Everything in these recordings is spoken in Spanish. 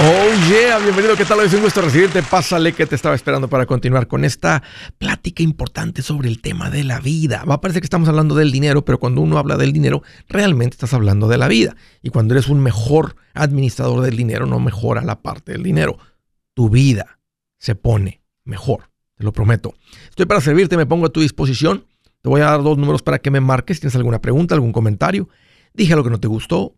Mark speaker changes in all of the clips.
Speaker 1: Oh yeah, bienvenido, ¿qué tal? Es un recibirte. Pásale que te estaba esperando para continuar con esta plática importante sobre el tema de la vida. Va a parecer que estamos hablando del dinero, pero cuando uno habla del dinero, realmente estás hablando de la vida. Y cuando eres un mejor administrador del dinero, no mejora la parte del dinero. Tu vida se pone mejor, te lo prometo. Estoy para servirte, me pongo a tu disposición. Te voy a dar dos números para que me marques. ¿Tienes alguna pregunta, algún comentario? Dije algo que no te gustó.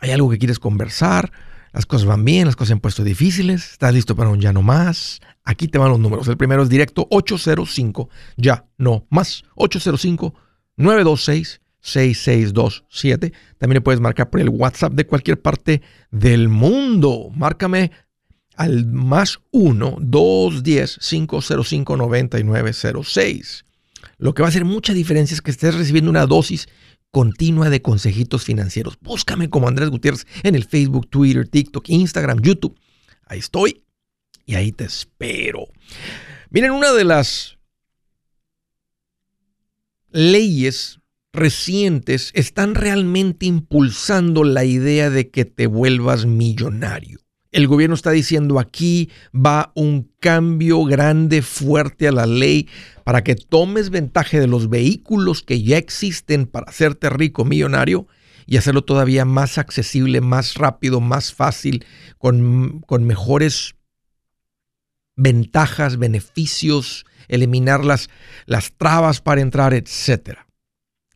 Speaker 1: ¿Hay algo que quieres conversar? Las cosas van bien, las cosas se han puesto difíciles. ¿Estás listo para un ya no más? Aquí te van los números. El primero es directo 805 ya no más. 805 926 6627. También le puedes marcar por el WhatsApp de cualquier parte del mundo. Márcame al más 1 210 505 9906. Lo que va a hacer mucha diferencia es que estés recibiendo una dosis continua de consejitos financieros. Búscame como Andrés Gutiérrez en el Facebook, Twitter, TikTok, Instagram, YouTube. Ahí estoy y ahí te espero. Miren, una de las leyes recientes están realmente impulsando la idea de que te vuelvas millonario. El gobierno está diciendo aquí va un cambio grande, fuerte a la ley para que tomes ventaja de los vehículos que ya existen para hacerte rico, millonario y hacerlo todavía más accesible, más rápido, más fácil, con, con mejores ventajas, beneficios, eliminar las, las trabas para entrar, etcétera.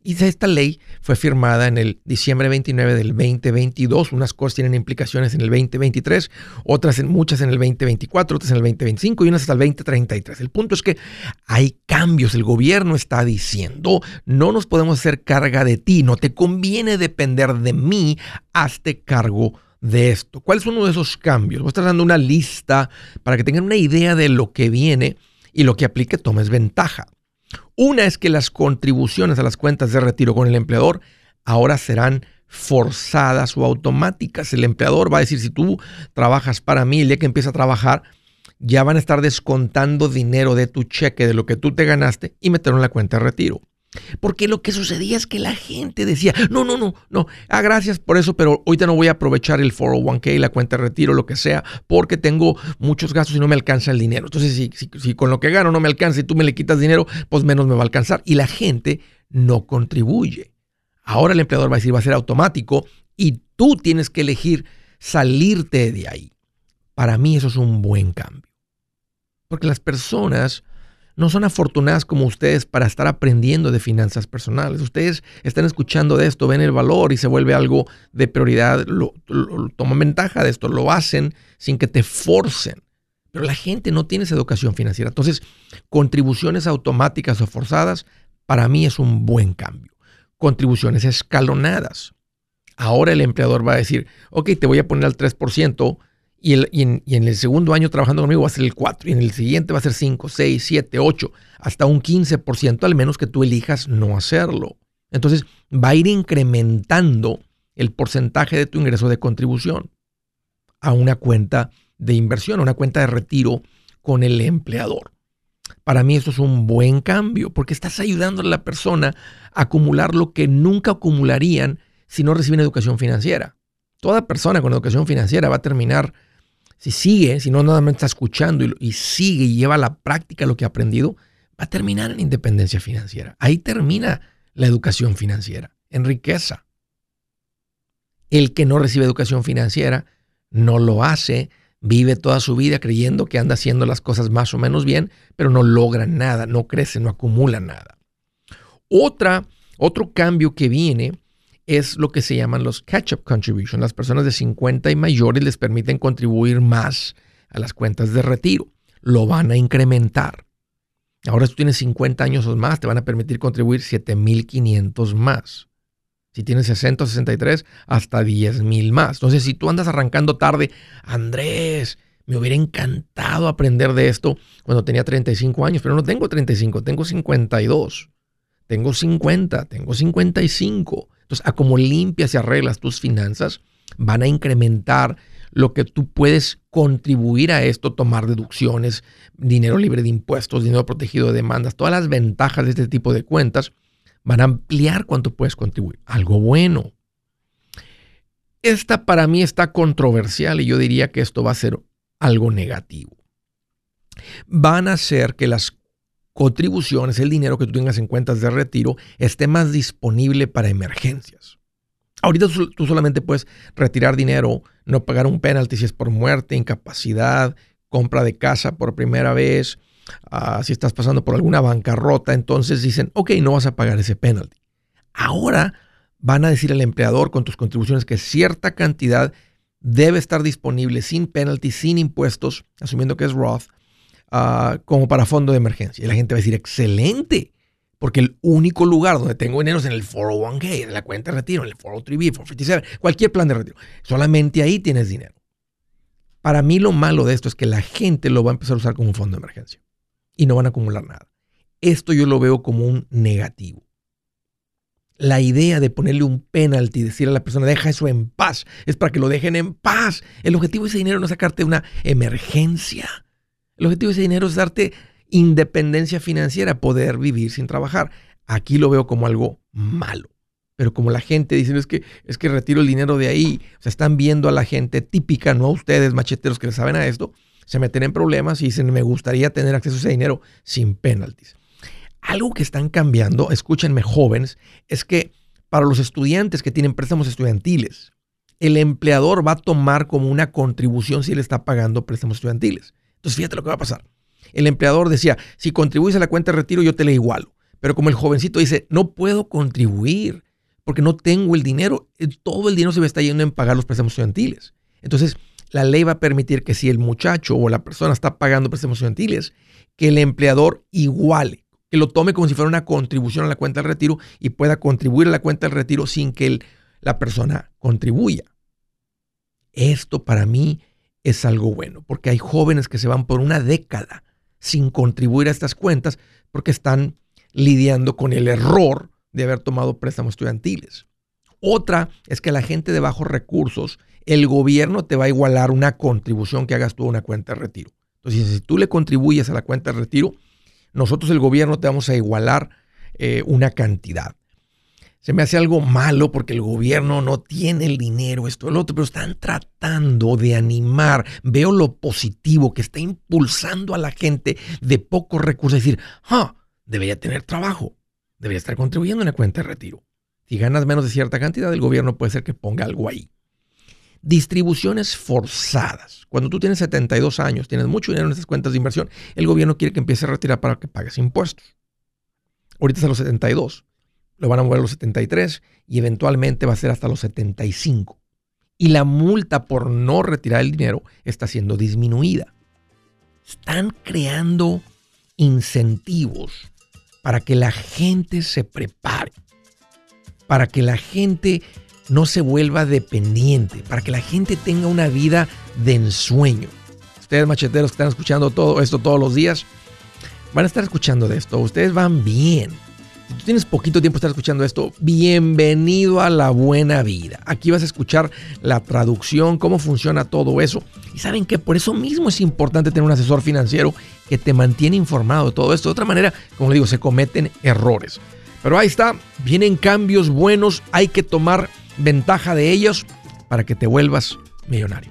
Speaker 1: Y esta ley fue firmada en el diciembre 29 del 2022. Unas cosas tienen implicaciones en el 2023, otras en muchas en el 2024, otras en el 2025 y unas hasta el 2033. El punto es que hay cambios. El gobierno está diciendo, no nos podemos hacer carga de ti, no te conviene depender de mí, hazte cargo de esto. ¿Cuál es uno de esos cambios? Voy a estar dando una lista para que tengan una idea de lo que viene y lo que aplique tomes ventaja. Una es que las contribuciones a las cuentas de retiro con el empleador ahora serán forzadas o automáticas. El empleador va a decir, si tú trabajas para mí, el día que empieza a trabajar, ya van a estar descontando dinero de tu cheque, de lo que tú te ganaste, y meterlo en la cuenta de retiro. Porque lo que sucedía es que la gente decía, no, no, no, no, ah, gracias por eso, pero ahorita no voy a aprovechar el 401k, la cuenta de retiro, lo que sea, porque tengo muchos gastos y no me alcanza el dinero. Entonces, si, si con lo que gano no me alcanza y tú me le quitas dinero, pues menos me va a alcanzar. Y la gente no contribuye. Ahora el empleador va a decir, va a ser automático y tú tienes que elegir salirte de ahí. Para mí eso es un buen cambio. Porque las personas no son afortunadas como ustedes para estar aprendiendo de finanzas personales. Ustedes están escuchando de esto, ven el valor y se vuelve algo de prioridad, lo, toman ventaja de esto, lo hacen sin que te forcen. Pero la gente no tiene esa educación financiera. Entonces, contribuciones automáticas o forzadas, para mí es un buen cambio. Contribuciones escalonadas. Ahora el empleador va a decir, ok, te voy a poner al 3%, y, en, el segundo año trabajando conmigo va a ser el 4, y en el siguiente va a ser 5, 6, 7, 8, hasta un 15%, al menos que tú elijas no hacerlo. Entonces va a ir incrementando el porcentaje de tu ingreso de contribución a una cuenta de inversión, a una cuenta de retiro con el empleador. Para mí eso es un buen cambio porque estás ayudando a la persona a acumular lo que nunca acumularían si no reciben educación financiera. Toda persona con educación financiera va a terminar si sigue, si no nada más está escuchando y, sigue y lleva a la práctica lo que ha aprendido, va a terminar en independencia financiera. Ahí termina la educación financiera, en riqueza. El que no recibe educación financiera no lo hace, vive toda su vida creyendo que anda haciendo las cosas más o menos bien, pero no logra nada, no crece, no acumula nada. Otra, otro cambio que viene es lo que se llaman los catch-up contributions. Las personas de 50 y mayores les permiten contribuir más a las cuentas de retiro. Lo van a incrementar. Ahora si tú tienes 50 años o más, te van a permitir contribuir 7.500 más. Si tienes 60 o 63, hasta 10.000 más. Entonces, si tú andas arrancando tarde, Andrés, me hubiera encantado aprender de esto cuando tenía 35 años, pero no tengo 35, tengo 52, tengo 50, tengo 55. Entonces, a como limpias y arreglas tus finanzas, van a incrementar lo que tú puedes contribuir a esto, tomar deducciones, dinero libre de impuestos, dinero protegido de demandas, todas las ventajas de este tipo de cuentas van a ampliar cuánto puedes contribuir. Algo bueno. esta para mí está controversial y yo diría que esto va a ser algo negativo. Van a hacer que las contribuciones, el dinero que tú tengas en cuentas de retiro, esté más disponible para emergencias. Ahorita tú solamente puedes retirar dinero, no pagar un penalti si es por muerte, incapacidad, compra de casa por primera vez, ah, si estás pasando por alguna bancarrota, entonces dicen, ok, no vas a pagar ese penalti. Ahora van a decir al empleador con tus contribuciones que cierta cantidad debe estar disponible sin penalty, sin impuestos, asumiendo que es Roth, ah, como para fondo de emergencia. Y la gente va a decir, excelente, porque el único lugar donde tengo dinero es en el 401k, en la cuenta de retiro, en el 403b, 457, cualquier plan de retiro. Solamente ahí tienes dinero. Para mí lo malo de esto es que la gente lo va a empezar a usar como un fondo de emergencia y no van a acumular nada. Esto yo lo veo como un negativo la idea de ponerle un penalty, decir a la persona, deja eso en paz, es para que lo dejen en paz. El objetivo de ese dinero no es sacarte una emergencia. El objetivo de ese dinero es darte independencia financiera, poder vivir sin trabajar. Aquí lo veo como algo malo. Pero como la gente dice, es que, es que retiro el dinero de ahí, o sea, están viendo a la gente típica, no a ustedes, macheteros que le saben a esto, se meten en problemas y dicen, me gustaría tener acceso a ese dinero sin penalties. Algo que están cambiando, escúchenme jóvenes, es que para los estudiantes que tienen préstamos estudiantiles, el empleador va a tomar como una contribución si él está pagando préstamos estudiantiles. Entonces, fíjate lo que va a pasar. El empleador decía, si contribuyes a la cuenta de retiro, yo te la igualo. Pero como el jovencito dice, no puedo contribuir porque no tengo el dinero, eh, todo el dinero se me está yendo en pagar los préstamos estudiantiles. Entonces, la ley va a permitir que si el muchacho o la persona está pagando préstamos estudiantiles, que el empleador iguale que lo tome como si fuera una contribución a la cuenta del retiro y pueda contribuir a la cuenta del retiro sin que la persona contribuya. Esto para mí es algo bueno, porque hay jóvenes que se van por una década sin contribuir a estas cuentas porque están lidiando con el error de haber tomado préstamos estudiantiles. Otra es que la gente de bajos recursos, el gobierno te va a igualar una contribución que hagas tú a una cuenta de retiro. Entonces, si tú le contribuyes a la cuenta de retiro, nosotros el gobierno te vamos a igualar eh, una cantidad. Se me hace algo malo porque el gobierno no tiene el dinero, esto, el otro, pero están tratando de animar. Veo lo positivo que está impulsando a la gente de pocos recursos decir, ah, debería tener trabajo, debería estar contribuyendo en la cuenta de retiro. Si ganas menos de cierta cantidad, el gobierno puede ser que ponga algo ahí. Distribuciones forzadas. Cuando tú tienes 72 años, tienes mucho dinero en estas cuentas de inversión, el gobierno quiere que empieces a retirar para que pagues impuestos. Ahorita es a los 72, lo van a mover a los 73 y eventualmente va a ser hasta los 75. Y la multa por no retirar el dinero está siendo disminuida. Están creando incentivos para que la gente se prepare, para que la gente no se vuelva dependiente, para que la gente tenga una vida de ensueño. Ustedes macheteros que están escuchando todo esto todos los días, van a estar escuchando de esto. Ustedes van bien. Si tú tienes poquito tiempo estar escuchando esto, bienvenido a la buena vida. Aquí vas a escuchar la traducción, cómo funciona todo eso. Y saben que por eso mismo es importante tener un asesor financiero que te mantiene informado de todo esto. De otra manera, como digo, se cometen errores. Pero ahí está, vienen cambios buenos, hay que tomar ventaja de ellos para que te vuelvas millonario.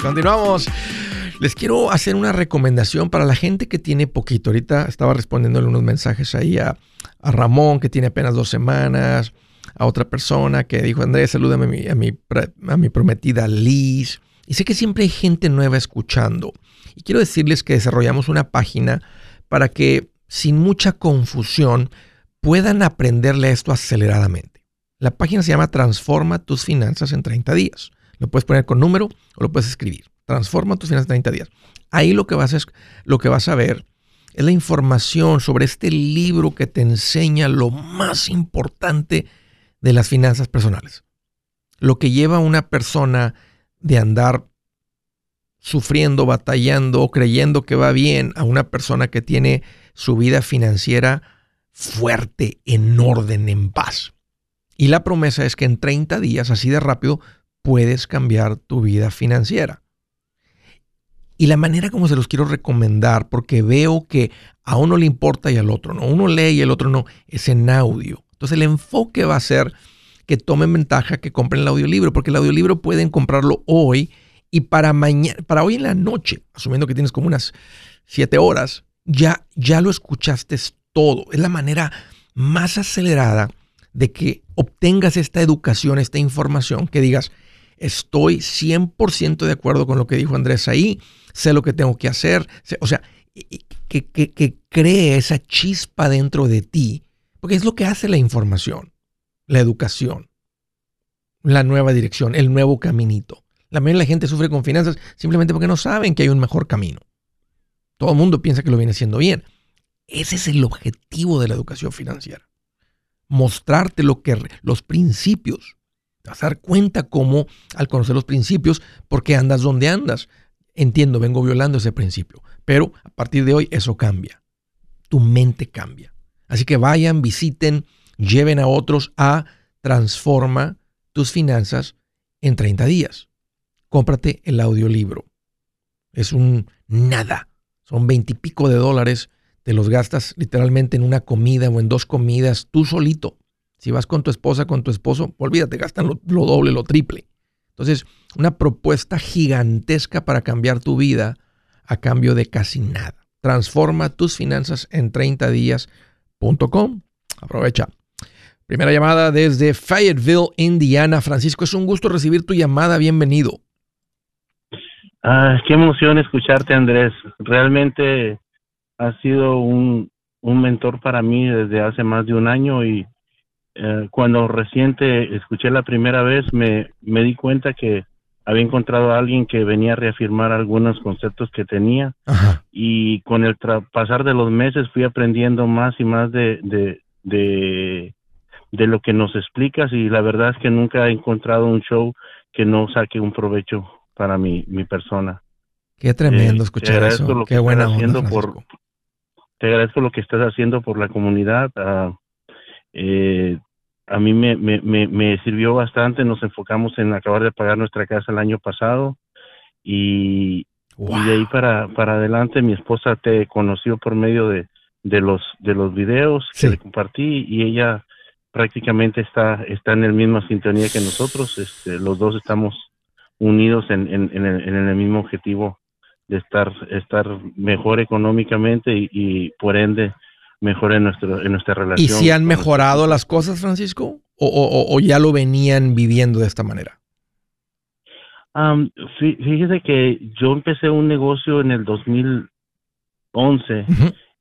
Speaker 1: Continuamos. Les quiero hacer una recomendación para la gente que tiene poquito. Ahorita estaba respondiéndole unos mensajes ahí a, Ramón, que tiene apenas dos semanas, a otra persona que dijo, Andrés, salúdame a mi, a mi, a mi prometida Liz. Y sé que siempre hay gente nueva escuchando. Y quiero decirles que desarrollamos una página para que sin mucha confusión puedan aprenderle esto aceleradamente. La página se llama Transforma tus finanzas en 30 días. Lo puedes poner con número o lo puedes escribir. Transforma tus finanzas en 30 días. Ahí lo que vas a, lo que vas a ver es la información sobre este libro que te enseña lo más importante de las finanzas personales. Lo que lleva a una persona de andar sufriendo, batallando o creyendo que va bien a una persona que tiene su vida financiera fuerte, en orden, en paz. Y la promesa es que en 30 días, así de rápido, puedes cambiar tu vida financiera. Y la manera como se los quiero recomendar, porque veo que a uno le importa y al otro no, uno lee y el otro no, es en audio. Entonces el enfoque va a ser que tomen ventaja, que compren el audiolibro, porque el audiolibro pueden comprarlo hoy y para mañana, para hoy en la noche, asumiendo que tienes como unas siete horas, ya, ya lo escuchaste todo. Es la manera más acelerada de que obtengas esta educación, esta información, que digas, Estoy 100% de acuerdo con lo que dijo Andrés ahí. Sé lo que tengo que hacer. O sea, que, cree esa chispa dentro de ti. Porque es lo que hace la información, la educación, la nueva dirección, el nuevo caminito. La mayoría de la gente sufre con finanzas simplemente porque no saben que hay un mejor camino. Todo el mundo piensa que lo viene haciendo bien. Ese es el objetivo de la educación financiera. Mostrarte lo que, los principios vas a dar cuenta cómo, al conocer los principios, por qué andas donde andas. Entiendo, vengo violando ese principio, pero a partir de hoy eso cambia. Tu mente cambia. Así que vayan, visiten, lleven a otros a Transforma tus finanzas en 30 días. Cómprate el audiolibro. Es un nada. Son veintipico de dólares. Te los gastas literalmente en una comida o en dos comidas tú solito. Si vas con tu esposa, con tu esposo, olvídate, gastan lo, doble, lo triple. Entonces, una propuesta gigantesca para cambiar tu vida a cambio de casi nada. Transforma tus finanzas en 30 días.com. Aprovecha. Primera llamada desde Fayetteville, Indiana. Francisco, es un gusto recibir tu llamada. Bienvenido.
Speaker 2: Ah, qué emoción escucharte, Andrés. Realmente has sido un, un mentor para mí desde hace más de un año y eh, cuando reciente escuché la primera vez, me, me di cuenta que había encontrado a alguien que venía a reafirmar algunos conceptos que tenía y con el pasar de los meses fui aprendiendo más y más de, de, de, de, lo que nos explicas y la verdad es que nunca he encontrado un show que no saque un provecho para mi, mi persona.
Speaker 1: Qué tremendo eh, escuchar eso. Qué buena
Speaker 2: haciendo por, Te agradezco lo que estás haciendo por la comunidad. Uh, eh, a mí me, me, me, sirvió bastante. Nos enfocamos en acabar de pagar nuestra casa el año pasado y, de ahí para, para adelante mi esposa te conoció por medio de, de los de los videos que le compartí y ella prácticamente está está en la misma sintonía que nosotros. Este, los dos estamos unidos en, en, en, el, en el mismo objetivo de estar, estar mejor económicamente y, por ende mejor en, nuestro, en nuestra relación.
Speaker 1: ¿Y si han mejorado las cosas, Francisco? ¿O, ya lo venían viviendo de esta manera?
Speaker 2: fíjese que yo empecé un negocio en el 2011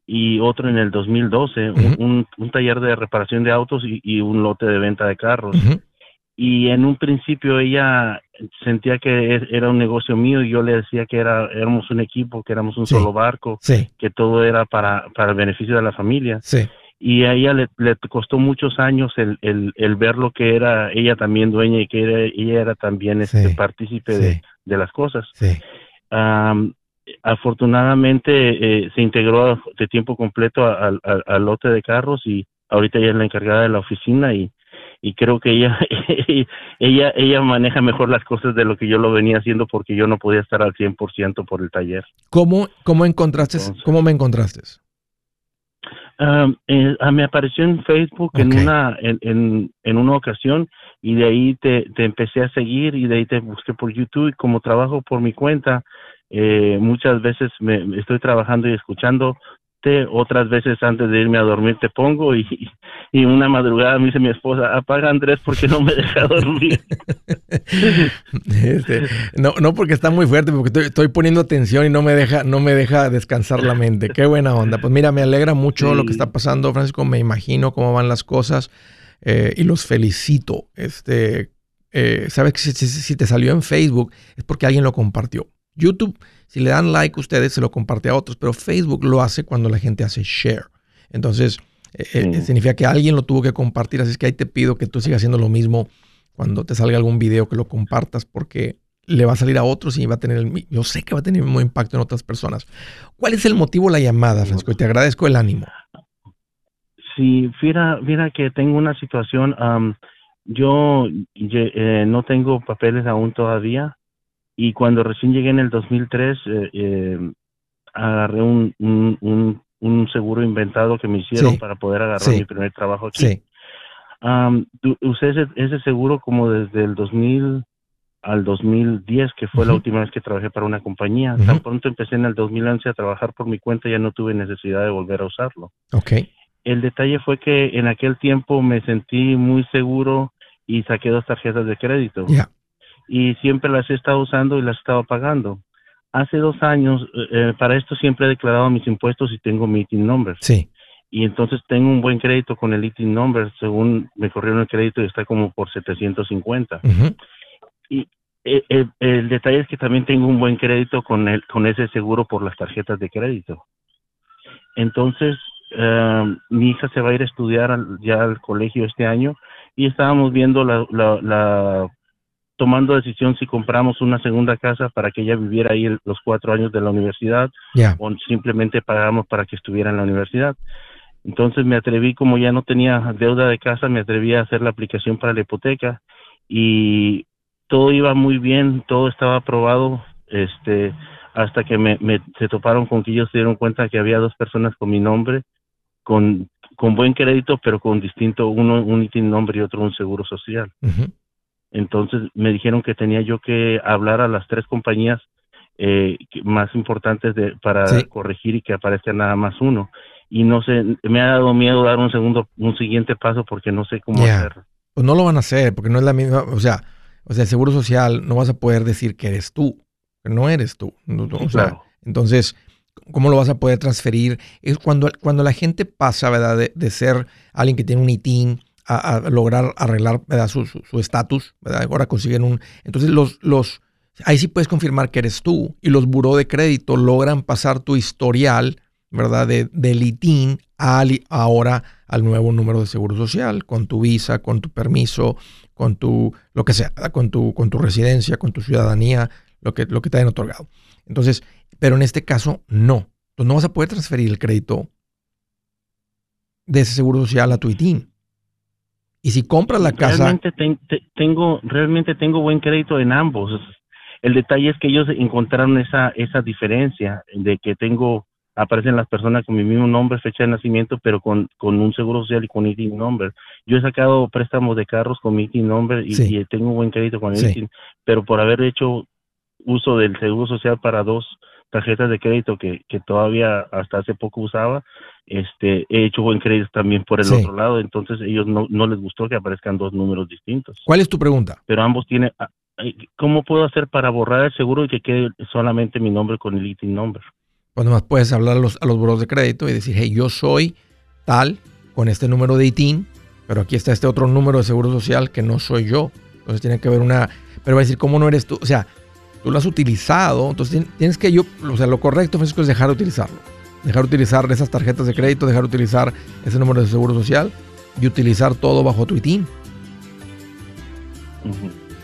Speaker 2: y otro en el 2012, un, un, taller de reparación de autos y, un lote de venta de carros. Y en un principio ella sentía que e, era un negocio mío y yo le decía que era, éramos un equipo, que éramos un solo barco, que todo era para, para el beneficio de la familia. Y a ella le, le, costó muchos años el, el, el, ver lo que era ella también dueña y que era, ella era también este partícipe de, de, las cosas. afortunadamente eh, se integró de tiempo completo al, al lote de carros y ahorita ella es la encargada de la oficina y y creo que ella ella ella maneja mejor las cosas de lo que yo lo venía haciendo porque yo no podía estar al 100% por el taller.
Speaker 1: ¿Cómo cómo encontraste cómo me encontraste?
Speaker 2: eh, ah, me apareció en Facebook en una en, en, una ocasión y de ahí te, te empecé a seguir y de ahí te busqué por YouTube y como trabajo por mi cuenta eh, muchas veces me estoy trabajando y escuchando otras veces antes de irme a dormir te pongo y, y una madrugada me dice mi esposa, apaga Andrés porque no me deja dormir.
Speaker 1: Este, no, no porque está muy fuerte, porque estoy, poniendo atención y no me deja, no me deja descansar la mente. Qué buena onda. Pues mira, me alegra mucho lo que está pasando, Francisco. Me imagino cómo van las cosas eh, y los felicito. Este, eh, sabes que si te salió en Facebook es porque alguien lo compartió. YouTube si le dan like ustedes, se lo comparte a otros, pero Facebook lo hace cuando la gente hace share. Entonces, eh, eh, significa que alguien lo tuvo que compartir, así es que ahí te pido que tú sigas haciendo lo mismo cuando te salga algún video que lo compartas porque le va a salir a otros y va a tener el, yo sé que va a tener el mismo impacto en otras personas. ¿Cuál es el motivo de la llamada, Francisco? Y te agradezco el ánimo.
Speaker 2: Sí, mira, mira que tengo una situación, yo eh, no tengo papeles aún todavía, y cuando recién llegué en el 2003, eh, eh, agarré un, un, un, seguro inventado que me hicieron para poder agarrar mi primer trabajo aquí. Sí. usé ese, ese, seguro como desde el 2000 al 2010, que fue la última vez que trabajé para una compañía. Tan pronto empecé en el 2011 a trabajar por mi cuenta, ya no tuve necesidad de volver a usarlo.
Speaker 1: Okay.
Speaker 2: El detalle fue que en aquel tiempo me sentí muy seguro y saqué dos tarjetas de crédito.
Speaker 1: Ya
Speaker 2: y siempre las he estado usando y las he estado pagando. Hace dos años, eh, eh, para esto siempre he declarado mis impuestos y tengo mi ITIN number.
Speaker 1: Sí.
Speaker 2: Y entonces tengo un buen crédito con el ITIN number, según me corrieron el crédito y está como por 750. Y eh, el, detalle es que también tengo un buen crédito con, el, con ese seguro por las tarjetas de crédito. Entonces, mi hija se va a ir a estudiar ya al colegio este año y estábamos viendo la, la tomando decisión si compramos una segunda casa para que ella viviera ahí los cuatro años de la universidad o simplemente pagamos para que estuviera en la universidad. Entonces me atreví, como ya no tenía deuda de casa, me atreví a hacer la aplicación para la hipoteca y todo iba muy bien, todo estaba aprobado, este, hasta que me, se toparon con que ellos se dieron cuenta que había dos personas con mi nombre, con, con buen crédito, pero con distinto, uno un nombre y otro un seguro social. Entonces me dijeron que tenía yo que hablar a las tres compañías eh, más importantes de, para corregir y que aparezca nada más uno. Y no sé, me ha dado miedo dar un segundo, un siguiente paso porque no sé cómo hacerlo.
Speaker 1: Pues no lo van a hacer porque no es la misma, o sea, o sea, el seguro social no vas a poder decir que eres tú, que no eres tú. entonces, ¿cómo lo vas a poder transferir? Es cuando, cuando la gente pasa, ¿verdad? De, de ser alguien que tiene un ITIN a, lograr arreglar su estatus, ahora consiguen un... Entonces los, los, ahí sí puedes confirmar que eres tú y los buró de crédito logran pasar tu historial, ¿verdad? De, de litín ahora al nuevo número de seguro social, con tu visa, con tu permiso, con tu, lo que sea, con tu, con tu residencia, con tu ciudadanía, lo que, lo que te hayan otorgado. Entonces, pero en este caso no. Entonces no vas a poder transferir el crédito de ese seguro social a tu ITIN. Y si compras la casa...
Speaker 2: Realmente tengo, realmente tengo buen crédito en ambos. El detalle es que ellos encontraron esa, esa diferencia de que tengo, aparecen las personas con mi mismo nombre, fecha de nacimiento, pero con, con un seguro social y con ITIN number. Yo he sacado préstamos de carros con mi ITIN number y, tengo buen crédito con el ITIN, pero por haber hecho uso del seguro social para dos tarjetas de crédito que, que todavía hasta hace poco usaba, este, he hecho buen crédito también por el otro lado, entonces ellos no, no les gustó que aparezcan dos números distintos.
Speaker 1: ¿Cuál es tu pregunta?
Speaker 2: Pero ambos tienen, ah, ¿cómo puedo hacer para borrar el seguro y que quede solamente mi nombre con el ITIN number?
Speaker 1: Pues más puedes hablar a los, a los buros de crédito y decir, hey, yo soy tal con este número de ITIN, pero aquí está este otro número de seguro social que no soy yo. Entonces tiene que haber una, pero va a decir, ¿cómo no eres tú? O sea, tú lo has utilizado, entonces tienes que yo, o sea, lo correcto, Francisco, es dejar de utilizarlo. Dejar de utilizar esas tarjetas de crédito, dejar de utilizar ese número de seguro social y utilizar todo bajo tu ITIN.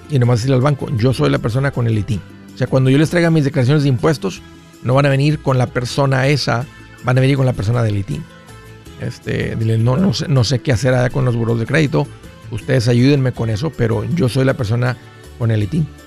Speaker 1: Y nomás decirle al banco, yo soy la persona con el ITIN. O sea, cuando yo les traiga mis declaraciones de impuestos, no van a venir con la persona esa, van a venir con la persona del ITIN. Este, dile, no, no, sé, no sé qué hacer allá con los buros de crédito, ustedes ayúdenme con eso, pero yo soy la persona con el ITIN.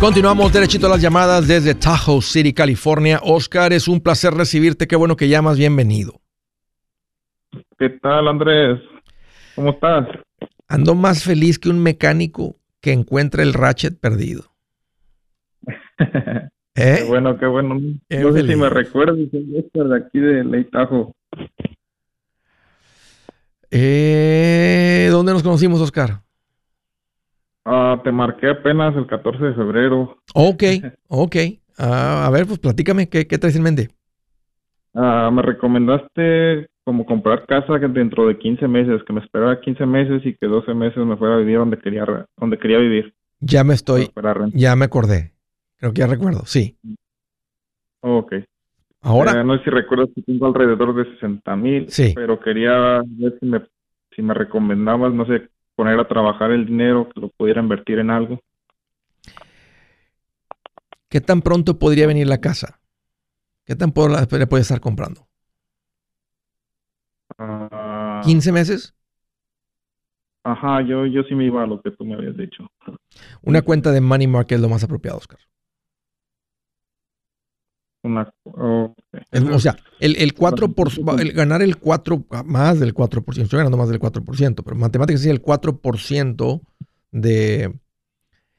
Speaker 1: Continuamos derechito a las llamadas desde Tahoe City, California. Oscar, es un placer recibirte. Qué bueno que llamas. Bienvenido.
Speaker 3: ¿Qué tal, Andrés? ¿Cómo estás?
Speaker 1: Ando más feliz que un mecánico que encuentra el ratchet perdido.
Speaker 3: ¿Eh? Qué bueno, qué bueno. no sé si me recuerdas, Oscar de aquí de Tahoe.
Speaker 1: Eh, ¿Dónde nos conocimos, Oscar?
Speaker 3: Ah, te marqué apenas el 14 de febrero.
Speaker 1: Ok, ok. Ah, a ver, pues platícame, ¿qué, qué traes en mente?
Speaker 3: Ah, me recomendaste como comprar casa dentro de 15 meses, que me esperara 15 meses y que 12 meses me fuera a vivir donde quería, donde quería vivir.
Speaker 1: Ya me estoy, ya me acordé. Creo que ya recuerdo, sí.
Speaker 3: Ok.
Speaker 1: Ahora.
Speaker 3: Eh, no sé si recuerdas que tengo alrededor de 60 mil,
Speaker 1: sí.
Speaker 3: pero quería ver si me, si me recomendabas, no sé, poner a trabajar el dinero, que lo pudiera invertir en algo.
Speaker 1: ¿Qué tan pronto podría venir la casa? ¿Qué tan pronto le puede estar comprando? ¿15 ah. meses?
Speaker 3: Ajá, yo, yo sí me iba a lo que tú me habías dicho.
Speaker 1: Una cuenta de Money Market es lo más apropiado, Oscar. O sea, el, el 4 por, el ganar el 4, más del 4%, estoy ganando más del 4%, pero matemáticas sí, el 4% de,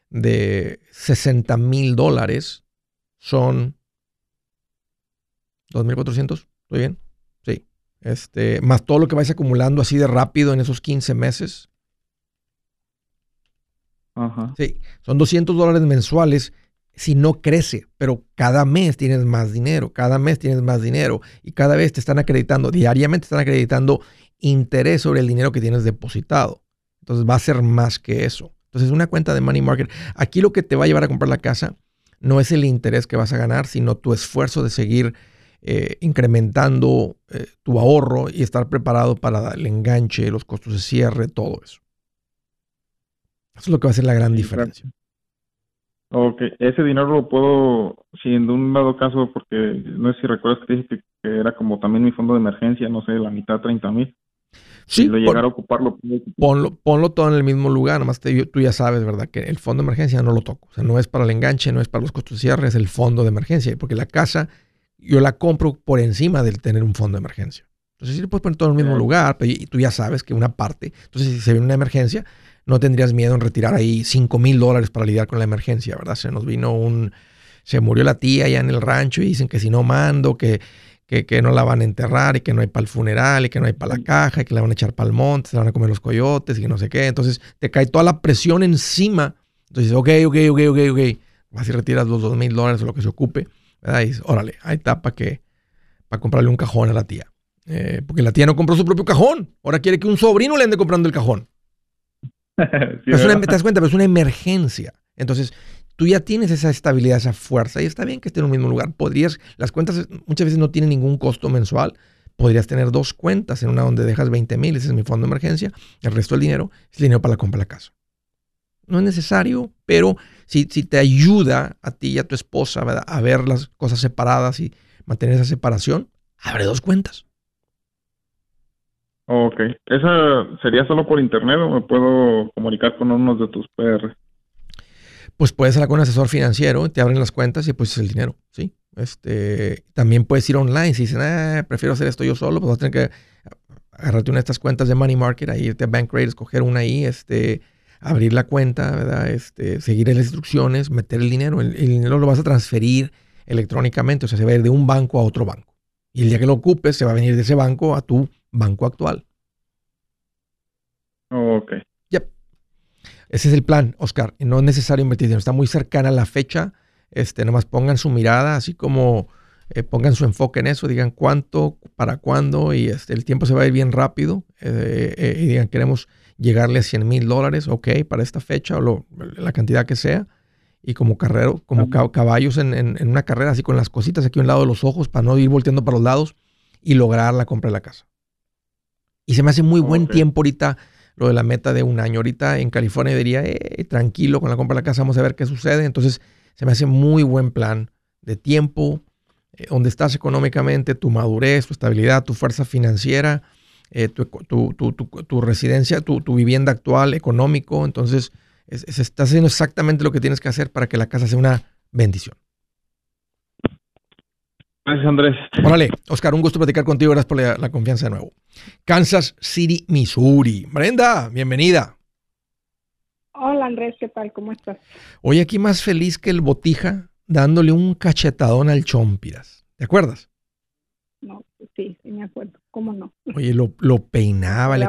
Speaker 1: de 60 mil dólares son 2.400, ¿estoy bien? Sí. Este, más todo lo que vais acumulando así de rápido en esos 15 meses.
Speaker 3: Ajá.
Speaker 1: Sí, son 200 dólares mensuales si no crece, pero cada mes tienes más dinero, cada mes tienes más dinero y cada vez te están acreditando, diariamente te están acreditando interés sobre el dinero que tienes depositado. Entonces va a ser más que eso. Entonces una cuenta de money market, aquí lo que te va a llevar a comprar la casa no es el interés que vas a ganar, sino tu esfuerzo de seguir eh, incrementando eh, tu ahorro y estar preparado para el enganche, los costos de cierre, todo eso. Eso es lo que va a ser la gran diferencia.
Speaker 3: Ok, ese dinero lo puedo, si en un dado caso, porque no sé si recuerdas que dije que, era como también mi fondo de emergencia, no sé, la mitad, 30 mil.
Speaker 1: Sí,
Speaker 3: si lo llegara a ocuparlo.
Speaker 1: Ponlo, ponlo todo en el mismo lugar, nomás tú ya sabes, ¿verdad? Que el fondo de emergencia no lo toco. O sea, no es para el enganche, no es para los costos de cierre, es el fondo de emergencia. Porque la casa yo la compro por encima del tener un fondo de emergencia. Entonces sí le puedes poner todo en el mismo lugar, pero tú ya sabes que una parte, entonces si se viene una emergencia, no tendrías miedo en retirar ahí 5 mil dólares para lidiar con la emergencia, ¿verdad? Se nos vino un, se murió la tía allá en el rancho y dicen que si no mando, que, que, no la van a enterrar y que no hay para el funeral y que no hay para la caja y que la van a echar para el monte, se la van a comer los coyotes y que no sé qué. Entonces te cae toda la presión encima. Entonces, ok, ok, ok, ok, ok. Vas y retiras los 2 mil dólares o lo que se ocupe, ¿verdad? Y dices, órale, ahí está para que, para comprarle un cajón a la tía. Eh, porque la tía no compró su propio cajón. Ahora quiere que un sobrino le ande comprando el cajón. te das cuenta, pero es una emergencia. Entonces, tú ya tienes esa estabilidad, esa fuerza, y está bien que esté en un mismo lugar. Podrías, las cuentas muchas veces no tienen ningún costo mensual. Podrías tener dos cuentas, en una donde dejas 20 mil, ese es mi fondo de emergencia, el resto del dinero es dinero para la compra de la casa. No es necesario, pero si, si te ayuda a ti y a tu esposa a ver las cosas separadas y mantener esa separación, abre dos cuentas.
Speaker 3: Ok. ¿Esa sería solo por internet o me puedo comunicar con uno de tus PR?
Speaker 1: Pues puedes hablar con un asesor financiero, te abren las cuentas y pues el dinero, ¿sí? Este, también puedes ir online. Si dicen, ah, prefiero hacer esto yo solo, pues vas a tener que agarrarte una de estas cuentas de Money Market, ahí irte a Bankrate, escoger una ahí, este, abrir la cuenta, ¿verdad? Este, seguir las instrucciones, meter el dinero. El, el, dinero lo vas a transferir electrónicamente, o sea, se va a ir de un banco a otro banco. Y el día que lo ocupes, se va a venir de ese banco a tu banco actual.
Speaker 3: Ok.
Speaker 1: Yep. Ese es el plan, Oscar. No es necesario invertir Está muy cercana a la fecha. Este, nomás pongan su mirada, así como eh, pongan su enfoque en eso, digan cuánto, para cuándo, y este, el tiempo se va a ir bien rápido. Eh, eh, y digan, queremos llegarle a 100 mil dólares, ok, para esta fecha, o la cantidad que sea. Y como carrero, como caballos en, en, una carrera, así con las cositas aquí a un lado de los ojos, para no ir volteando para los lados y lograr la compra de la casa. Y se me hace muy buen tiempo ahorita lo de la meta de un año. Ahorita en California diría, eh, tranquilo con la compra de la casa, vamos a ver qué sucede. Entonces se me hace muy buen plan de tiempo, eh, donde estás económicamente, tu madurez, tu estabilidad, tu fuerza financiera, eh, tu, residencia, tu, vivienda actual, económico. Entonces estás haciendo exactamente lo que tienes que hacer para que la casa sea una bendición.
Speaker 3: Gracias, Andrés.
Speaker 1: Órale, Oscar, un gusto platicar contigo. Gracias por la, confianza de nuevo. Kansas City, Missouri. Brenda, bienvenida.
Speaker 4: Hola, Andrés, ¿qué tal? ¿Cómo estás?
Speaker 1: Hoy aquí más feliz que el botija dándole un cachetadón al Chompiras. ¿Te acuerdas?
Speaker 4: No, sí, sí me acuerdo. ¿Cómo no?
Speaker 1: Oye, lo, peinaba, le,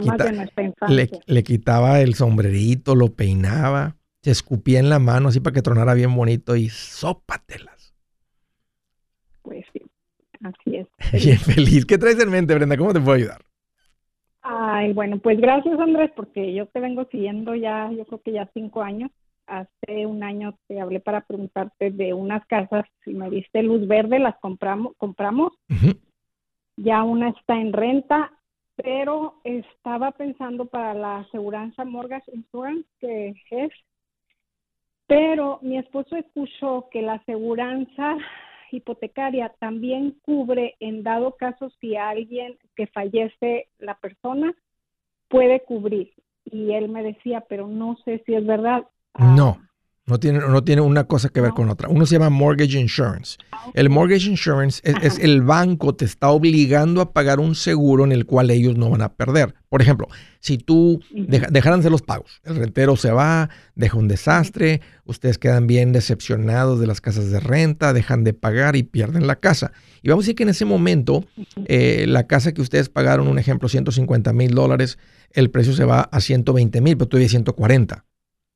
Speaker 1: le, quitaba el sombrerito, lo peinaba, se escupía en la mano así para que tronara bien bonito y sópatelas.
Speaker 4: Pues sí. Así es.
Speaker 1: Bien feliz. ¿Qué traes en mente, Brenda? ¿Cómo te puedo ayudar?
Speaker 4: Ay, bueno, pues gracias, Andrés, porque yo te vengo siguiendo ya, yo creo que ya cinco años. Hace un año te hablé para preguntarte de unas casas, si me diste luz verde, las compramos, compramos. Ya una está en renta, pero estaba pensando para la aseguranza Mortgage Insurance, que es, pero mi esposo escuchó que la aseguranza hipotecaria también cubre en dado caso si alguien que fallece la persona puede cubrir. Y él me decía, pero no sé si es verdad.
Speaker 1: no. Ah, no tiene, no tiene una cosa que ver con otra. Uno se llama mortgage insurance. El mortgage insurance es, el banco te está obligando a pagar un seguro en el cual ellos no van a perder. Por ejemplo, si tú dejaran de los pagos, el rentero se va, deja un desastre, ustedes quedan bien decepcionados de las casas de renta, dejan de pagar y pierden la casa. Y vamos a decir que en ese momento, eh, la casa que ustedes pagaron, un ejemplo, 150 mil dólares, el precio se va a 120 mil, pero todavía 140.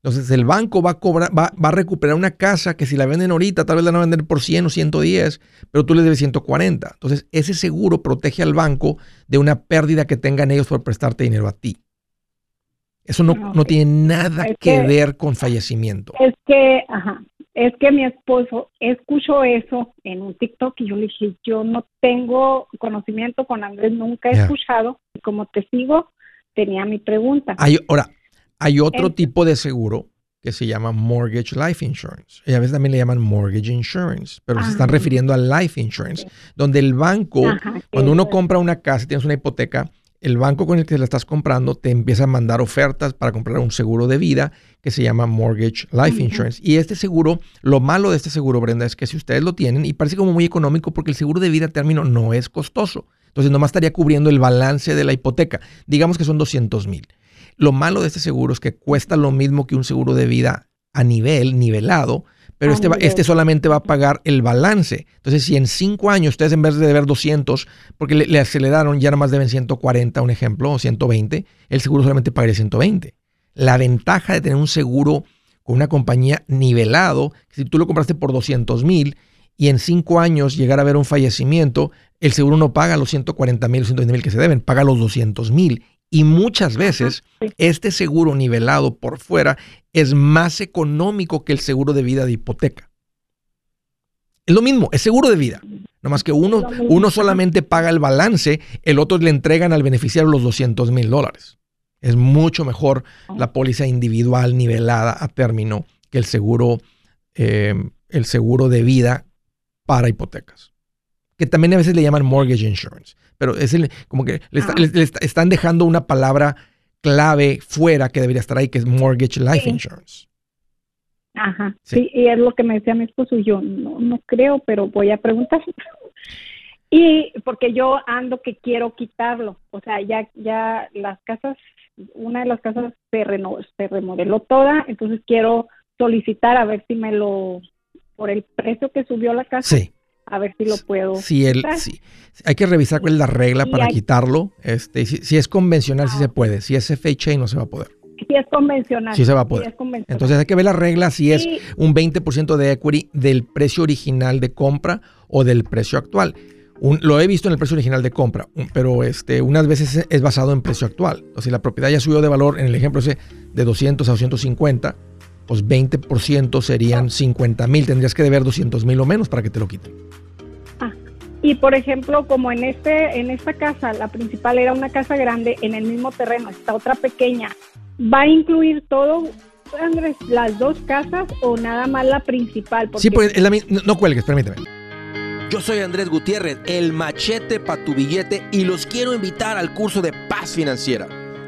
Speaker 1: Entonces el banco va a cobrar, va, a recuperar una casa que si la venden ahorita, tal vez la van a vender por 100 o 110, pero tú le debes 140. Entonces ese seguro protege al banco de una pérdida que tengan ellos por prestarte dinero a ti. Eso no, ah, no tiene nada que, ver con fallecimiento.
Speaker 4: Es que, ajá, es que mi esposo escuchó eso en un TikTok y yo le dije, yo no tengo conocimiento con Andrés, nunca he escuchado. Y como te sigo, tenía mi pregunta.
Speaker 1: ahora, hay otro tipo de seguro que se llama Mortgage Life Insurance. Y a veces también le llaman Mortgage Insurance, pero se están refiriendo a Life Insurance, donde el banco, cuando uno compra una casa, tienes una hipoteca, el banco con el que la estás comprando te empieza a mandar ofertas para comprar un seguro de vida que se llama Mortgage Life Insurance. Y este seguro, lo malo de este seguro, Brenda, es que si ustedes lo tienen, y parece como muy económico porque el seguro de vida a término no es costoso. Entonces nomás estaría cubriendo el balance de la hipoteca. Digamos que son 200 mil. Lo malo de este seguro es que cuesta lo mismo que un seguro de vida a nivel, nivelado, pero este, este solamente va a pagar el balance. Entonces, si en cinco años ustedes en vez de deber 200, porque le, aceleraron, ya nada más deben 140, un ejemplo, o 120, el seguro solamente pagaría 120. La ventaja de tener un seguro con una compañía nivelado, si tú lo compraste por 200 mil y en cinco años llegar a haber un fallecimiento, el seguro no paga los 140 mil, 120 mil que se deben, paga los 200 mil. Y muchas veces este seguro nivelado por fuera es más económico que el seguro de vida de hipoteca. Es lo mismo, es seguro de vida. Nomás que uno, uno solamente paga el balance, el otro le entregan al beneficiario los 200 mil dólares. Es mucho mejor la póliza individual nivelada a término que el seguro, eh, el seguro de vida para hipotecas. Que también a veces le llaman mortgage insurance pero es el, como que le, ah. están dejando una palabra clave fuera que debería estar ahí, que es mortgage life insurance.
Speaker 4: Ajá, sí. y es lo que me decía mi esposo, yo no, no creo, pero voy a preguntar. y porque yo ando que quiero quitarlo, o sea, ya, ya las casas, una de las casas se, se remodeló toda, entonces quiero solicitar a ver si me lo, por el precio que subió la casa, sí a ver si lo puedo.
Speaker 1: Si el, si, hay que revisar cuál es la regla para quitarlo. Este, si, es convencional, sí se puede. Si es FHA, no se va a poder.
Speaker 4: Si es convencional.
Speaker 1: Sí se va a poder. Entonces hay que ver la regla si es un 20% de equity del precio original de compra o del precio actual. lo he visto en el precio original de compra, pero este, unas veces es basado en precio actual. O si la propiedad ya subió de valor, en el ejemplo ese de 200 a 250, pues 20% serían 50 mil. Tendrías que deber 200 mil o menos para que te lo quiten.
Speaker 4: Ah, y por ejemplo, como en, este, en esta casa, la principal era una casa grande, en el mismo terreno está otra pequeña, ¿va a incluir todo, Andrés, las dos casas o nada más la principal?
Speaker 1: Sí, pues la, no, no cuelgues, permíteme.
Speaker 5: Yo soy Andrés Gutiérrez, el machete para tu billete y los quiero invitar al curso de paz financiera.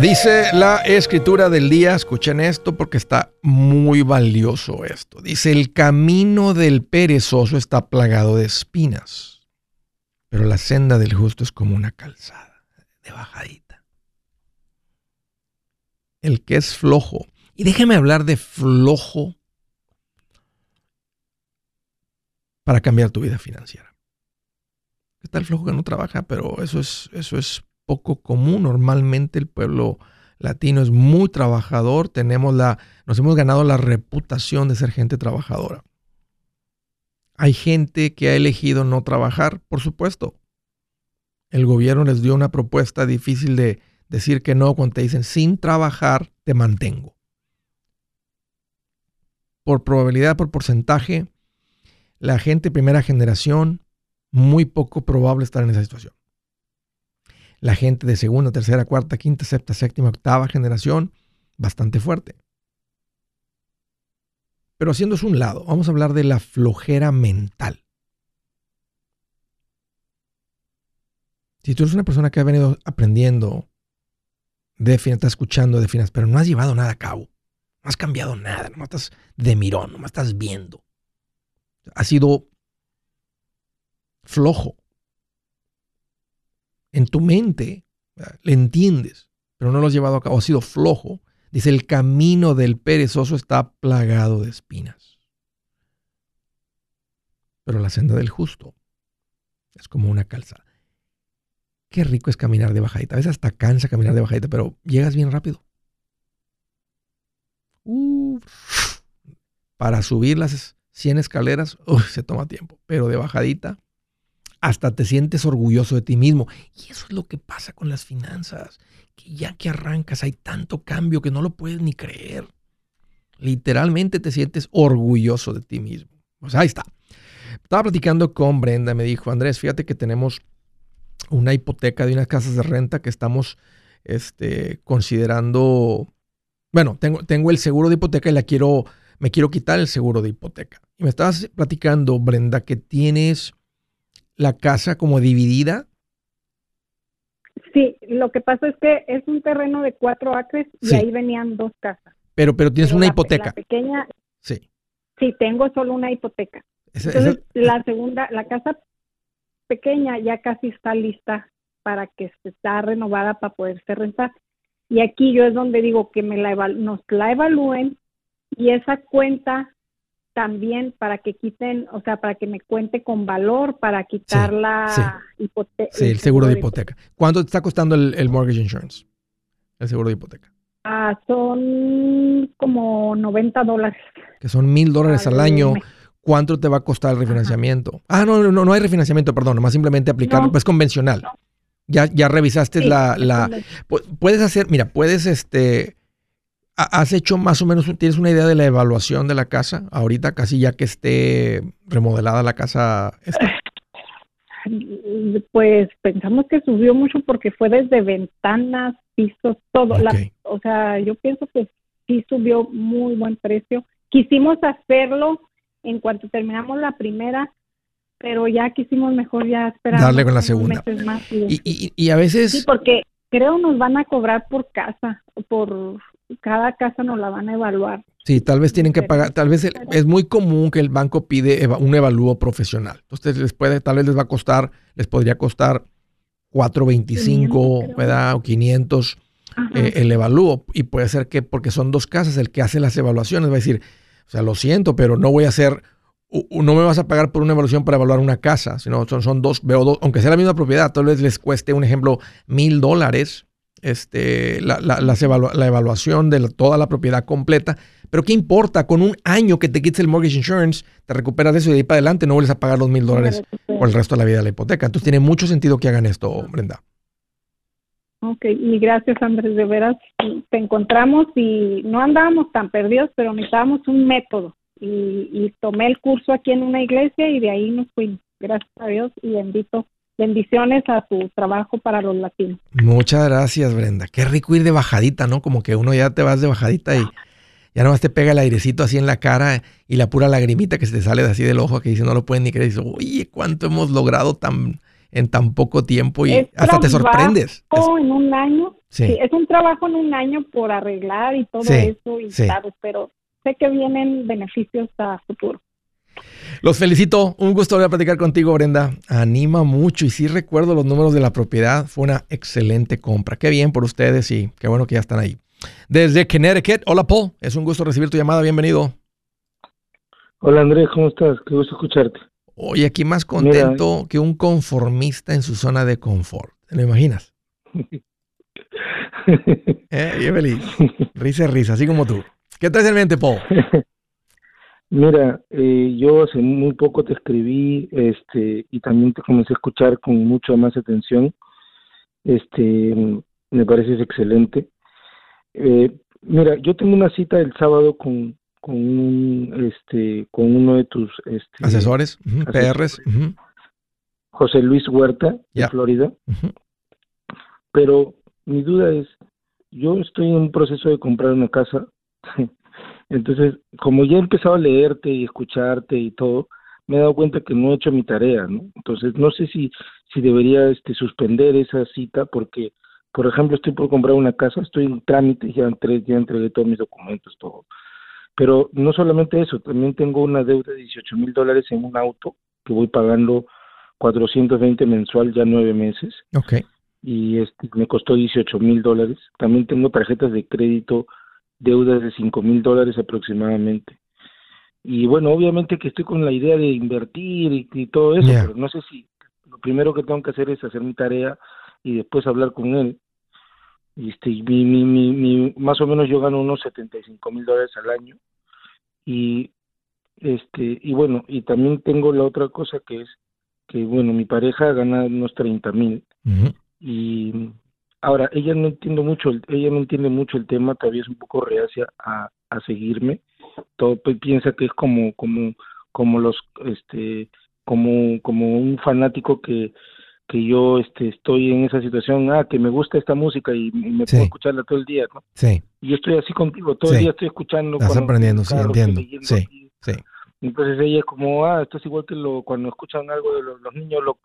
Speaker 1: Dice la escritura del día, escuchen esto porque está muy valioso esto. Dice, el camino del perezoso está plagado de espinas, pero la senda del justo es como una calzada de bajadita. El que es flojo, y déjeme hablar de flojo para cambiar tu vida financiera. Está el flojo que no trabaja, pero eso es, eso es poco común. Normalmente el pueblo latino es muy trabajador, tenemos la, nos hemos ganado la reputación de ser gente trabajadora. Hay gente que ha elegido no trabajar, por supuesto. El gobierno les dio una propuesta difícil de decir que no cuando te dicen sin trabajar te mantengo. Por probabilidad, por porcentaje, la gente primera generación, muy poco probable estar en esa situación la gente de segunda, tercera, cuarta, quinta, sexta, séptima, octava generación, bastante fuerte. Pero haciéndose un lado, vamos a hablar de la flojera mental. Si tú eres una persona que ha venido aprendiendo de finanzas, estás escuchando de finanzas, pero no has llevado nada a cabo, no has cambiado nada, no estás de mirón, no estás viendo. Has sido flojo en tu mente le entiendes, pero no lo has llevado a cabo, has sido flojo. Dice, el camino del perezoso está plagado de espinas. Pero la senda del justo Es como una calzada. Qué rico es caminar de bajadita. A veces hasta cansa caminar de bajadita, pero llegas bien rápido. para subir las 100 escaleras, se toma tiempo. Pero de bajadita, hasta te sientes orgulloso de ti mismo. Y eso es lo que pasa con las finanzas. Que ya que arrancas hay tanto cambio que no lo puedes ni creer. Literalmente te sientes orgulloso de ti mismo. Sea, ahí está. Estaba platicando con Brenda, me dijo, Andrés, fíjate que tenemos una hipoteca de unas casas de renta que estamos este, considerando, bueno, tengo, tengo el seguro de hipoteca y la quiero, me quiero quitar el seguro de hipoteca. Y me estabas platicando, Brenda, que tienes la casa como dividida.
Speaker 4: Sí, lo que pasa es que es un terreno de cuatro acres y ahí venían dos casas.
Speaker 1: Pero, pero tienes una hipoteca. La
Speaker 4: pequeña. Sí. Sí, tengo solo una hipoteca. Entonces, la segunda, la casa pequeña ya casi está lista para que se está renovada para poderse rentar. Y aquí yo es donde digo que me la nos la evalúen y esa cuenta también para que quiten, o sea, para que me cuente con valor, para quitar la hipoteca.
Speaker 1: Sí, el seguro de hipoteca. ¿Cuánto te está costando el mortgage insurance? El seguro de hipoteca.
Speaker 4: Ah, son como 90 dólares.
Speaker 1: Que son mil dólares al año. ¿Cuánto te va a costar el refinanciamiento? Ah, no, no, no hay refinanciamiento, perdón, más simplemente aplicar, pues convencional. Ya, ya revisaste la, la puedes hacer, mira, puedes este has hecho más o menos, tienes una idea de la evaluación de la casa ahorita, casi ya que esté remodelada la casa.
Speaker 4: Pues pensamos que subió mucho porque fue desde ventanas, pisos, todo. o sea, yo pienso que sí subió muy buen precio. Quisimos hacerlo en cuanto terminamos la primera, pero ya quisimos mejor ya esperar.
Speaker 1: Darle con la segunda. y, y, a veces...
Speaker 4: Sí, porque creo nos van a cobrar por casa, por cada casa nos la van a evaluar.
Speaker 1: Sí, tal vez tienen que pagar, tal vez es muy común que el banco pide un evalúo profesional. Entonces les puede, tal vez les va a costar, les podría costar 425, ¿verdad? O 500 eh, el evalúo. Y puede ser que, porque son dos casas, el que hace las evaluaciones va a decir, o sea, lo siento, pero no voy a hacer, no me vas a pagar por una evaluación para evaluar una casa, sino son, son dos, veo dos, aunque sea la misma propiedad, tal vez les cueste, un ejemplo, mil dólares este, la, la, la, evaluación de toda la propiedad completa. Pero ¿qué importa? Con un año que te quites el mortgage insurance, te recuperas de eso y de ahí para adelante no vuelves a pagar los mil dólares por el resto de la vida de la hipoteca. Entonces tiene mucho sentido que hagan esto, Brenda.
Speaker 4: Ok, y gracias Andrés, de veras te encontramos y no andábamos tan perdidos, pero necesitábamos un método y, tomé el curso aquí en una iglesia y de ahí nos fuimos, gracias a Dios y bendito, bendiciones a tu trabajo para los latinos.
Speaker 1: Muchas gracias Brenda, qué rico ir de bajadita, ¿no? Como que uno ya te vas de bajadita y ya nomás te pega el airecito así en la cara y la pura lagrimita que se te sale de así del ojo que dice no lo pueden ni creer, y dices, oye, cuánto hemos logrado tan en tan poco tiempo y hasta te sorprendes.
Speaker 4: En un año, sí. es un trabajo en un año por arreglar y todo eso, y claro, pero sé que vienen beneficios a futuro.
Speaker 1: Los felicito, un gusto volver a platicar contigo, Brenda. Anima mucho y sí recuerdo los números de la propiedad, fue una excelente compra. Qué bien por ustedes y qué bueno que ya están ahí. Desde Connecticut, hola Paul, es un gusto recibir tu llamada, bienvenido.
Speaker 6: Hola Andrés, ¿cómo estás? Qué gusto escucharte.
Speaker 1: Oye, aquí más contento que un conformista en su zona de confort. ¿Te lo imaginas? eh, bien feliz. Risa, risa, así como tú. ¿Qué traes en mente, Paul?
Speaker 6: Mira, eh, yo hace muy poco te escribí este, y también te comencé a escuchar con mucha más atención. Este, me parece excelente. Eh, mira, yo tengo una cita el sábado con, con un este con uno de tus este,
Speaker 1: asesores, PRs,
Speaker 6: José Luis Huerta de Florida. Pero mi duda es, yo estoy en un proceso de comprar una casa. Entonces, como ya he empezado a leerte y escucharte y todo, me he dado cuenta que no he hecho mi tarea, ¿no? Entonces, no sé si si debería este suspender esa cita porque por ejemplo, estoy por comprar una casa, estoy en trámite, ya, ya entregué todos mis documentos, todo. Pero no solamente eso, también tengo una deuda de 18 mil dólares en un auto que voy pagando 420 mensual ya nueve meses.
Speaker 1: Ok.
Speaker 6: Y este, me costó 18 mil dólares. También tengo tarjetas de crédito, deudas de 5 mil dólares aproximadamente. Y bueno, obviamente que estoy con la idea de invertir y, todo eso, pero no sé si lo primero que tengo que hacer es hacer mi tarea y después hablar con él. Este, mi, mi, mi, más o menos yo gano unos 75 mil dólares al año y este y bueno y también tengo la otra cosa que es que bueno mi pareja gana unos 30 mil y ahora ella no entiende mucho ella no entiende mucho el tema todavía es un poco reacia a, a seguirme. Todo pues, piensa que es como como como los este como como un fanático que que yo este estoy en esa situación ah que me gusta esta música y, me puedo escucharla todo el día ¿no?
Speaker 1: sí.
Speaker 6: Y yo estoy así contigo todo el día estoy escuchando
Speaker 1: estás aprendiendo sí entiendo sí sí.
Speaker 6: Entonces ella es como ah esto es igual que lo cuando escuchan algo de los, niños lo,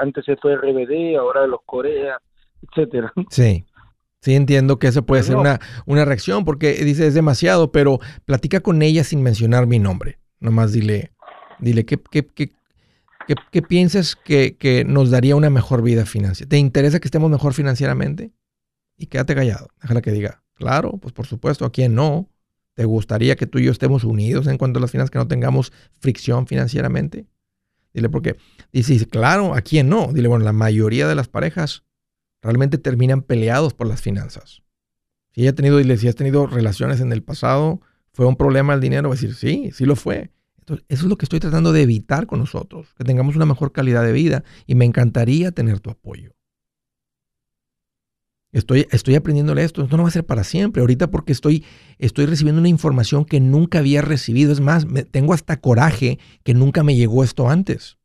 Speaker 6: antes se fue RBD ahora los Corea etcétera
Speaker 1: sí Sí, entiendo que eso puede ser una, una reacción porque dice es demasiado, pero platica con ella sin mencionar mi nombre. Nomás dile, dile qué, qué, qué, qué, piensas que, que, nos daría una mejor vida financiera. ¿Te interesa que estemos mejor financieramente? Y quédate callado. Déjala que diga, claro, pues por supuesto, ¿a quién no? ¿Te gustaría que tú y yo estemos unidos en cuanto a las finanzas, que no tengamos fricción financieramente? Dile, porque dice, claro, ¿a quién no? Dile, bueno, la mayoría de las parejas realmente terminan peleados por las finanzas. Si ella ha tenido, si has tenido relaciones en el pasado, ¿fue un problema el dinero? Va a decir, sí, sí lo fue. Entonces, eso es lo que estoy tratando de evitar con nosotros, que tengamos una mejor calidad de vida y me encantaría tener tu apoyo. Estoy, estoy aprendiéndole esto. Esto no va a ser para siempre. Ahorita porque estoy, estoy recibiendo una información que nunca había recibido. Es más, me, tengo hasta coraje que nunca me llegó esto antes.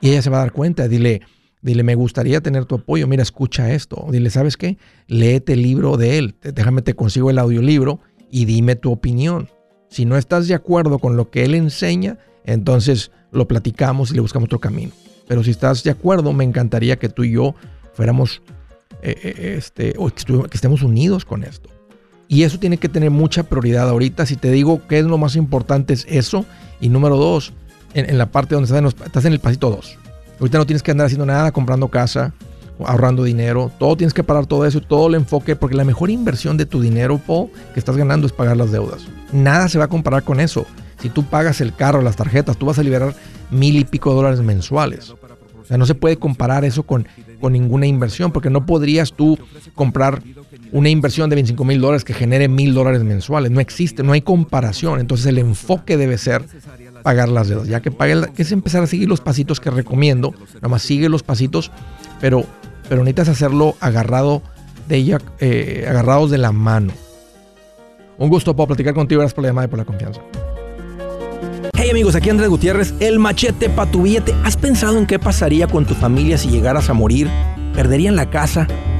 Speaker 1: Y ella se va a dar cuenta. Dile, Dile, me gustaría tener tu apoyo. Mira, escucha esto. Dile, ¿sabes qué? Léete el libro de él. Déjame, te consigo el audiolibro y dime tu opinión. Si no estás de acuerdo con lo que él enseña, entonces lo platicamos y le buscamos otro camino. Pero si estás de acuerdo, me encantaría que tú y yo fuéramos, eh, eh, este, o que, estemos unidos con esto. Y eso tiene que tener mucha prioridad ahorita. Si te digo qué es lo más importante es eso. Y número dos, en, la parte donde estás en, estás en el pasito dos. Ahorita no tienes que andar haciendo nada, comprando casa, ahorrando dinero. Todo tienes que parar todo eso, todo el enfoque, porque la mejor inversión de tu dinero, Paul, que estás ganando es pagar las deudas. Nada se va a comparar con eso. Si tú pagas el carro, las tarjetas, tú vas a liberar mil y pico dólares mensuales. O sea, no se puede comparar eso con, con ninguna inversión, porque no podrías tú comprar una inversión de 25 mil dólares que genere mil dólares mensuales. No existe, no hay comparación. Entonces el enfoque debe ser pagar las deudas. Ya que pague, que es empezar a seguir los pasitos que recomiendo. Nada más sigue los pasitos, pero, pero necesitas hacerlo agarrado de ella, eh, agarrados de la mano. Un gusto para platicar contigo. Gracias por la llamada y por la confianza.
Speaker 5: Hey amigos, aquí Andrés Gutiérrez, el machete para tu billete. ¿Has pensado en qué pasaría con tu familia si llegaras a morir? ¿Perderían la casa?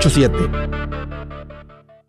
Speaker 5: 887